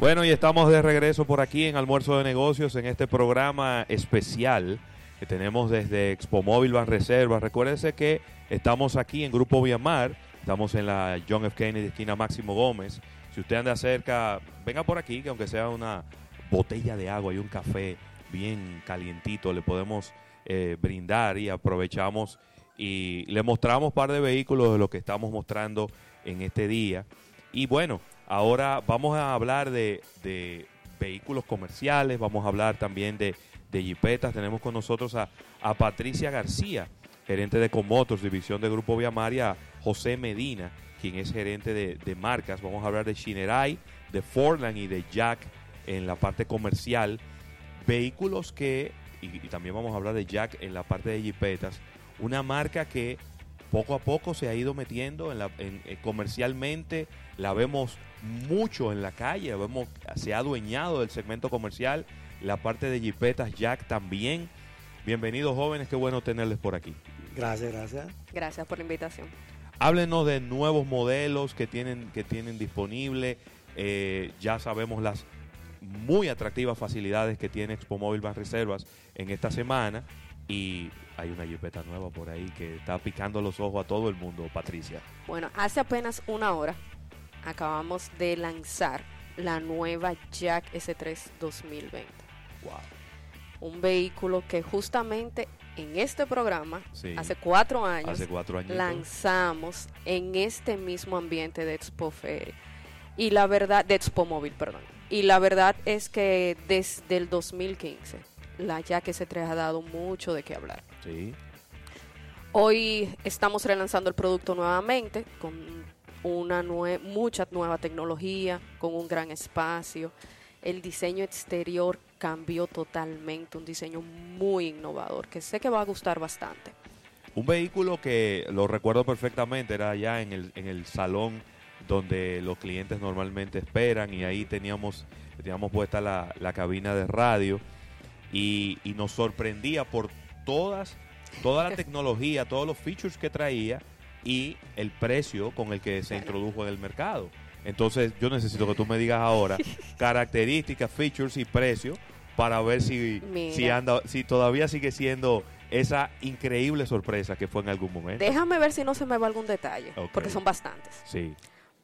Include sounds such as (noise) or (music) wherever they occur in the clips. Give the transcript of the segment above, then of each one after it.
Bueno, y estamos de regreso por aquí en Almuerzo de Negocios en este programa especial que tenemos desde Expo Móvil Van Reserva. Recuérdense que estamos aquí en Grupo Viamar, estamos en la John F. Kennedy, esquina Máximo Gómez. Si usted anda cerca, venga por aquí, que aunque sea una botella de agua y un café bien calientito, le podemos eh, brindar y aprovechamos y le mostramos un par de vehículos de lo que estamos mostrando en este día. Y bueno, ahora vamos a hablar de, de vehículos comerciales, vamos a hablar también de, de jipetas. Tenemos con nosotros a, a Patricia García, gerente de Comotos, división de Grupo Viamaria, José Medina, quien es gerente de, de marcas. Vamos a hablar de Shinerai, de Fordland y de Jack en la parte comercial. Vehículos que, y, y también vamos a hablar de Jack en la parte de jipetas, una marca que poco a poco se ha ido metiendo en la, en, eh, comercialmente, la vemos mucho en la calle, vemos se ha adueñado del segmento comercial, la parte de jipetas Jack también. Bienvenidos jóvenes, qué bueno tenerles por aquí. Gracias, gracias. Gracias por la invitación. Háblenos de nuevos modelos que tienen, que tienen disponible. Eh, ya sabemos las muy atractivas facilidades que tiene Expo Móvil Más Reservas en esta semana. Y hay una jipeta nueva por ahí que está picando los ojos a todo el mundo, Patricia. Bueno, hace apenas una hora acabamos de lanzar la nueva Jack S3 2020. Wow. Un vehículo que justamente en este programa, Sí. hace cuatro años, Hace cuatro años. lanzamos en este mismo ambiente de Expo Feria. Y la verdad, de Expo Móvil, perdón. Y la verdad es que desde el 2015, la Jack S3 ha dado mucho de qué hablar. Sí. Hoy estamos relanzando el producto nuevamente con una nue- mucha nueva tecnología, con un gran espacio. El diseño exterior cambió totalmente, un diseño muy innovador que sé que va a gustar bastante. Un vehículo que lo recuerdo perfectamente, era allá en el, en el salón donde los clientes normalmente esperan y ahí teníamos, teníamos puesta la, la cabina de radio y, y nos sorprendía por todas, toda la (laughs) tecnología, todos los features que traía y el precio con el que se introdujo en el mercado. Entonces yo necesito que tú me digas ahora (laughs) características, features y precio para ver si, Mira. si, anda, si todavía sigue siendo esa increíble sorpresa que fue en algún momento. Déjame ver si no se me va algún detalle, porque son bastantes. Sí,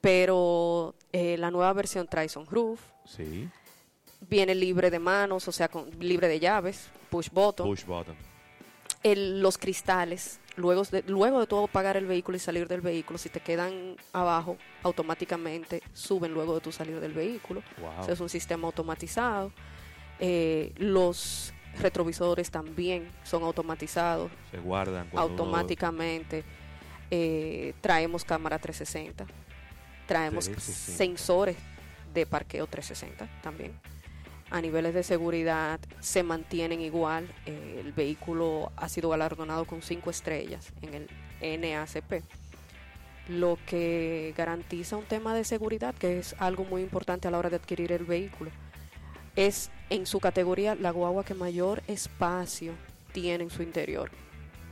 Pero eh, la nueva versión trae sunroof, sí. viene libre de manos, o sea, con, libre de llaves, push button. Push button. El- los cristales, luego de, luego de todo pagar el vehículo y salir del vehículo, si te quedan abajo, automáticamente suben luego de tu salir del vehículo. Wow. O sea, es un sistema automatizado. Eh, los retrovisores también son automatizados Se guardan uno- automáticamente. Eh, traemos cámara 360. Traemos 360. sensores de parqueo 360 también. A niveles de seguridad se mantienen igual. Eh, el vehículo ha sido galardonado con cinco estrellas en el NACP, lo que garantiza un tema de seguridad que es algo muy importante a la hora de adquirir el vehículo. Es en su categoría la guagua que mayor espacio tiene en su interior.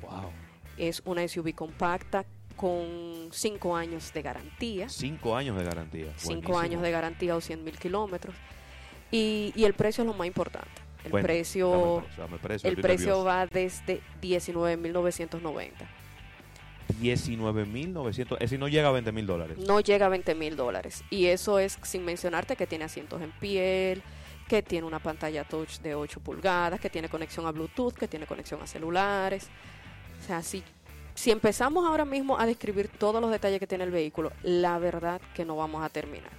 Wow. Es una SUV compacta con 5 años de garantía. Cinco años de garantía. 5 Buenísimo. años de garantía o 100 mil kilómetros. Y, y el precio es lo más importante. El Bueno, precio, dame, dame precio, el precio nervioso. va desde 19.990. 19.900. Ese no llega a 20 mil dólares. No llega a 20 mil dólares. Y eso es sin mencionarte que tiene asientos en piel, que tiene una pantalla touch de 8 pulgadas, que tiene conexión a Bluetooth, que tiene conexión a celulares. O sea, si, si empezamos ahora mismo a describir todos los detalles que tiene el vehículo, la verdad que no vamos a terminar.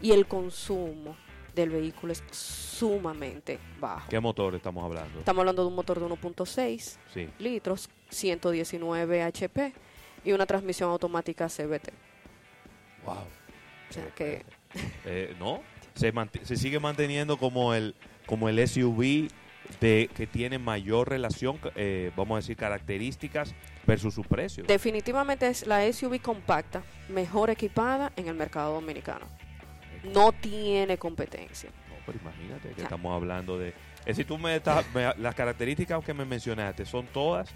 Y el consumo del vehículo es sumamente bajo. ¿Qué motor estamos hablando? Estamos hablando de un motor de 1.6 Sí. litros, 119 HP y una transmisión automática CVT. Wow. O sea que Eh, no, se, se sigue manteniendo como el como el SUV de que tiene mayor relación, eh, vamos a decir, características versus su precio. definitivamente es la SUV compacta mejor equipada en el mercado dominicano. No tiene competencia. No, pero imagínate que Ya. estamos hablando de... Es decir, tú me estás... me- las características que me mencionaste son todas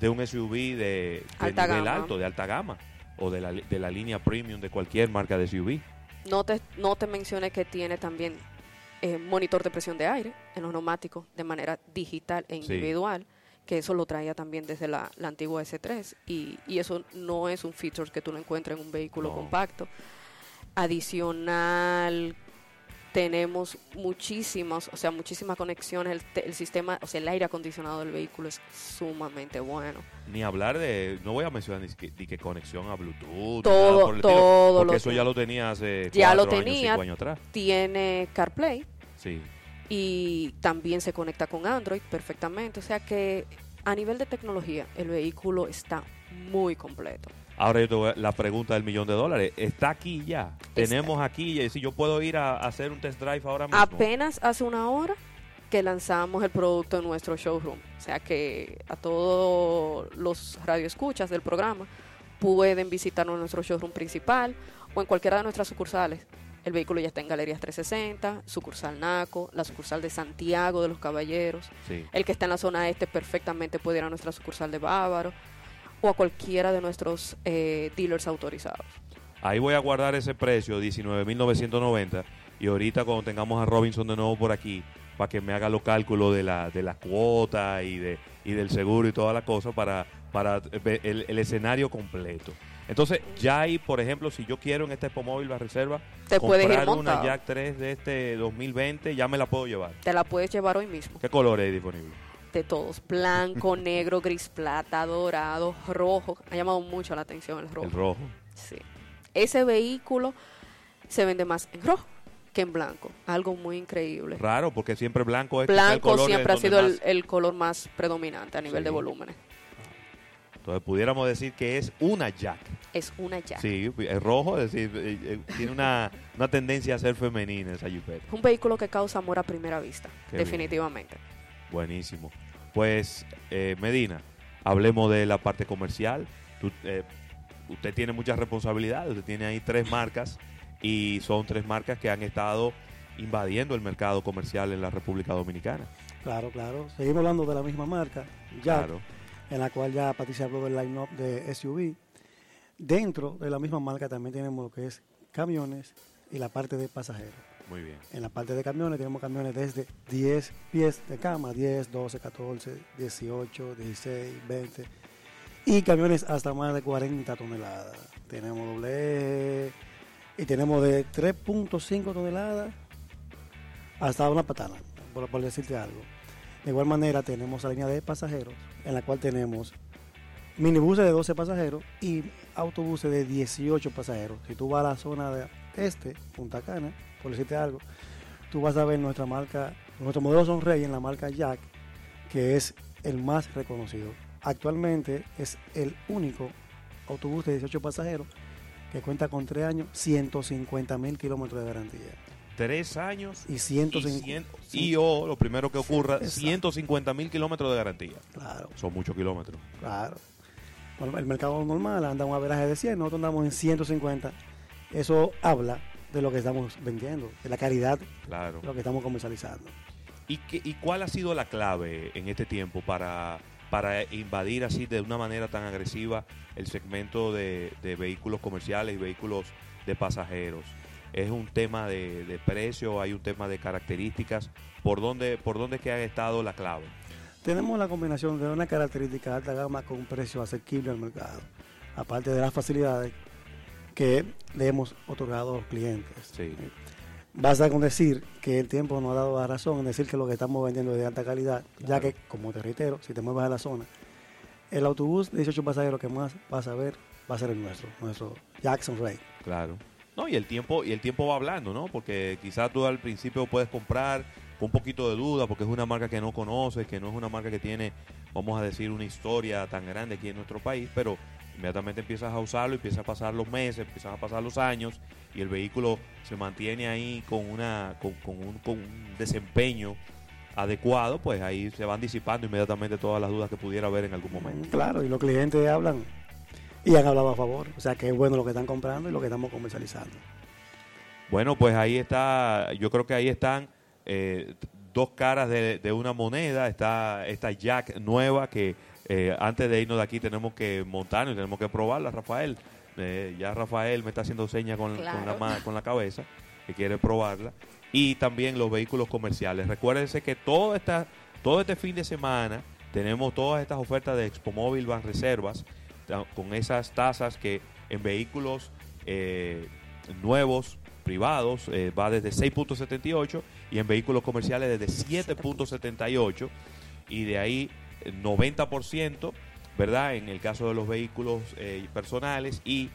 de un SUV de, de Alta nivel gama. alto, de alta gama, o de la, de la línea premium de cualquier marca de SUV. No te, no te mencioné que tiene también eh, monitor de presión de aire en los neumáticos de manera digital e Sí. individual, que eso lo traía también desde la, la antigua S3 y, y eso no es un feature que tú lo encuentres en un vehículo No. compacto. Adicional, tenemos muchísimas, o sea, muchísimas conexiones. El, el sistema, o sea, el aire acondicionado del vehículo es sumamente bueno. Ni hablar de, no voy a mencionar ni que, ni que conexión a Bluetooth, Todo- nada por el estilo, todo porque lo eso ya lo tenía hace Ya lo años, tenía. cinco años atrás. Tiene CarPlay, Sí. y también se conecta con Android perfectamente. O sea que a nivel de tecnología el vehículo está muy completo. Ahora yo te voy a- la pregunta del millón de dólares. ¿Está aquí ya? Está. Tenemos aquí ya. Si yo puedo ir a, a hacer un test drive ahora mismo. Apenas hace una hora que lanzamos el producto en nuestro showroom. O sea que a todos los radioescuchas del programa pueden visitarnos en nuestro showroom principal o en cualquiera de nuestras sucursales. El vehículo ya está en Galerías 360, sucursal NACO, la sucursal de Santiago de los Caballeros. Sí. El que está en la zona este perfectamente puede ir a nuestra sucursal de Bávaro o a cualquiera de nuestros eh, dealers autorizados. Ahí voy a guardar ese precio, 19.990. Y ahorita cuando tengamos a Robinson de nuevo por aquí, para que me haga los cálculos de la, de la cuota y, de, y del seguro y toda la cosa para, para ver el, el escenario completo. Entonces, ya ahí, por ejemplo, si yo quiero en este Móvil la reserva, Te puedes ir comprar una. Jack 3 de este 2020, ya me la puedo llevar. Te la puedes llevar hoy mismo. ¿Qué color es disponible? De todos. Blanco, (laughs) negro, gris, plata, dorado, rojo. Ha llamado mucho la atención el rojo. El rojo. Sí. Ese vehículo se vende más en rojo que en blanco. Algo muy increíble. Raro, porque siempre blanco es quizá el Blanco color siempre ha sido el, más- el color más predominante a nivel Sí. de volúmenes. Entonces pudiéramos decir que es una Jack. Es una Jack. Sí, es rojo, es decir, eh, eh, tiene una, una tendencia a ser femenina esa Jupiter. Un vehículo que causa amor a primera vista, Qué definitivamente. Buenísimo. Pues, eh, Medina, hablemos de la parte comercial. Tú, eh, usted tiene muchas responsabilidades, usted tiene ahí tres marcas y son tres marcas que han estado invadiendo el mercado comercial en la República Dominicana. Claro, claro. Seguimos hablando de la misma marca, Claro. en la cual ya Patricia habló del line-up de SUV. Dentro de la misma marca también tenemos lo que es camiones y la parte de pasajeros. Muy bien. En la parte de camiones tenemos camiones desde 10 pies de cama, 10, 12, 14, 18, 16, 20 y camiones hasta más de 40 toneladas. Tenemos doble E y tenemos de 3.5 toneladas hasta una patana, por, por decirte algo. De igual manera tenemos la línea de pasajeros en la cual tenemos minibuses de 12 pasajeros y autobuses de 18 pasajeros. Si tú vas a la zona de este, Punta Cana, por decirte algo, tú vas a ver nuestra marca, nuestro modelo Sonrey en la marca Jack, que es el más reconocido. Actualmente es el único autobús de 18 pasajeros que cuenta con 3 años, 150 mil kilómetros de garantía. Tres años Y y, 150. cien- y o lo primero que ocurra, Exacto. 150 mil kilómetros de garantía. Claro, Son muchos kilómetros. claro. Bueno, el mercado normal anda un averaje de 100, nosotros andamos en 150. Eso habla de lo que estamos vendiendo, de la calidad Claro. de lo que estamos comercializando. ¿Y, qué- ¿Y cuál ha sido la clave en este tiempo para, para invadir así de una manera tan agresiva el segmento de, de vehículos comerciales y vehículos de pasajeros? ¿Es un tema de, de precio? ¿Hay un tema de características? ¿Por dónde, ¿Por dónde es que ha estado la clave? Tenemos la combinación de una característica de alta gama con un precio asequible al mercado, aparte de las facilidades que le hemos otorgado a los clientes. Sí. Basta con decir que el tiempo nos ha dado la razón en decir que lo que estamos vendiendo es de alta calidad, ya que, como te reitero, si te mueves a la zona, el autobús de 18 pasajeros que más vas a ver va a ser el nuestro, nuestro Jackson Ray. Claro. No, y el tiempo, y el tiempo va hablando, ¿no? Porque quizás tú al principio puedes comprar con un poquito de duda, porque es una marca que no conoces, que no es una marca que tiene, vamos a decir, una historia tan grande aquí en nuestro país, pero inmediatamente empiezas a usarlo, empiezan a pasar los meses, empiezan a pasar los años, y el vehículo se mantiene ahí con una, con, con un, con un desempeño adecuado, pues ahí se van disipando inmediatamente todas las dudas que pudiera haber en algún momento. Claro, y los clientes hablan y han hablado a favor, o sea que es bueno lo que están comprando y lo que estamos comercializando. Bueno, pues ahí está, yo creo que ahí están eh, dos caras de, de una moneda. Está esta Jack nueva que eh, antes de irnos de aquí tenemos que montarnos y tenemos que probarla, Rafael. Eh, ya Rafael me está haciendo señas con, con la, con cabeza que quiere probarla. Y también los vehículos comerciales. Recuérdense que todo, esta, todo este fin de semana tenemos todas estas ofertas de Expo Móvil Van Reservas con esas tasas que en vehículos eh, nuevos, privados, eh, va desde 6.78 y en vehículos comerciales desde 7.78 y de ahí 90%, ¿verdad? En el caso de los vehículos eh, personales y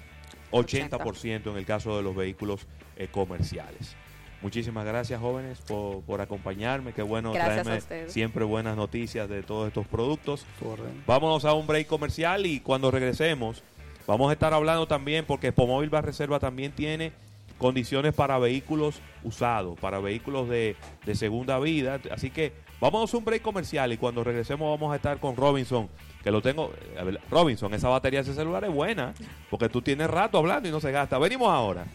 80% en el caso de los vehículos eh, comerciales. Muchísimas gracias jóvenes por, por acompañarme, qué bueno Gracias a traerme ustedes. siempre buenas noticias de todos estos productos. Correcto. Vámonos a un break comercial y cuando regresemos vamos a estar hablando también porque Pomóvil Reserva también tiene condiciones para vehículos usados, para vehículos de, de segunda vida. Así que vamos a un break comercial y cuando regresemos vamos a estar con Robinson, que lo tengo. ver, Robinson, esa batería de ese celular es buena porque tú tienes rato hablando y no se gasta. Venimos ahora.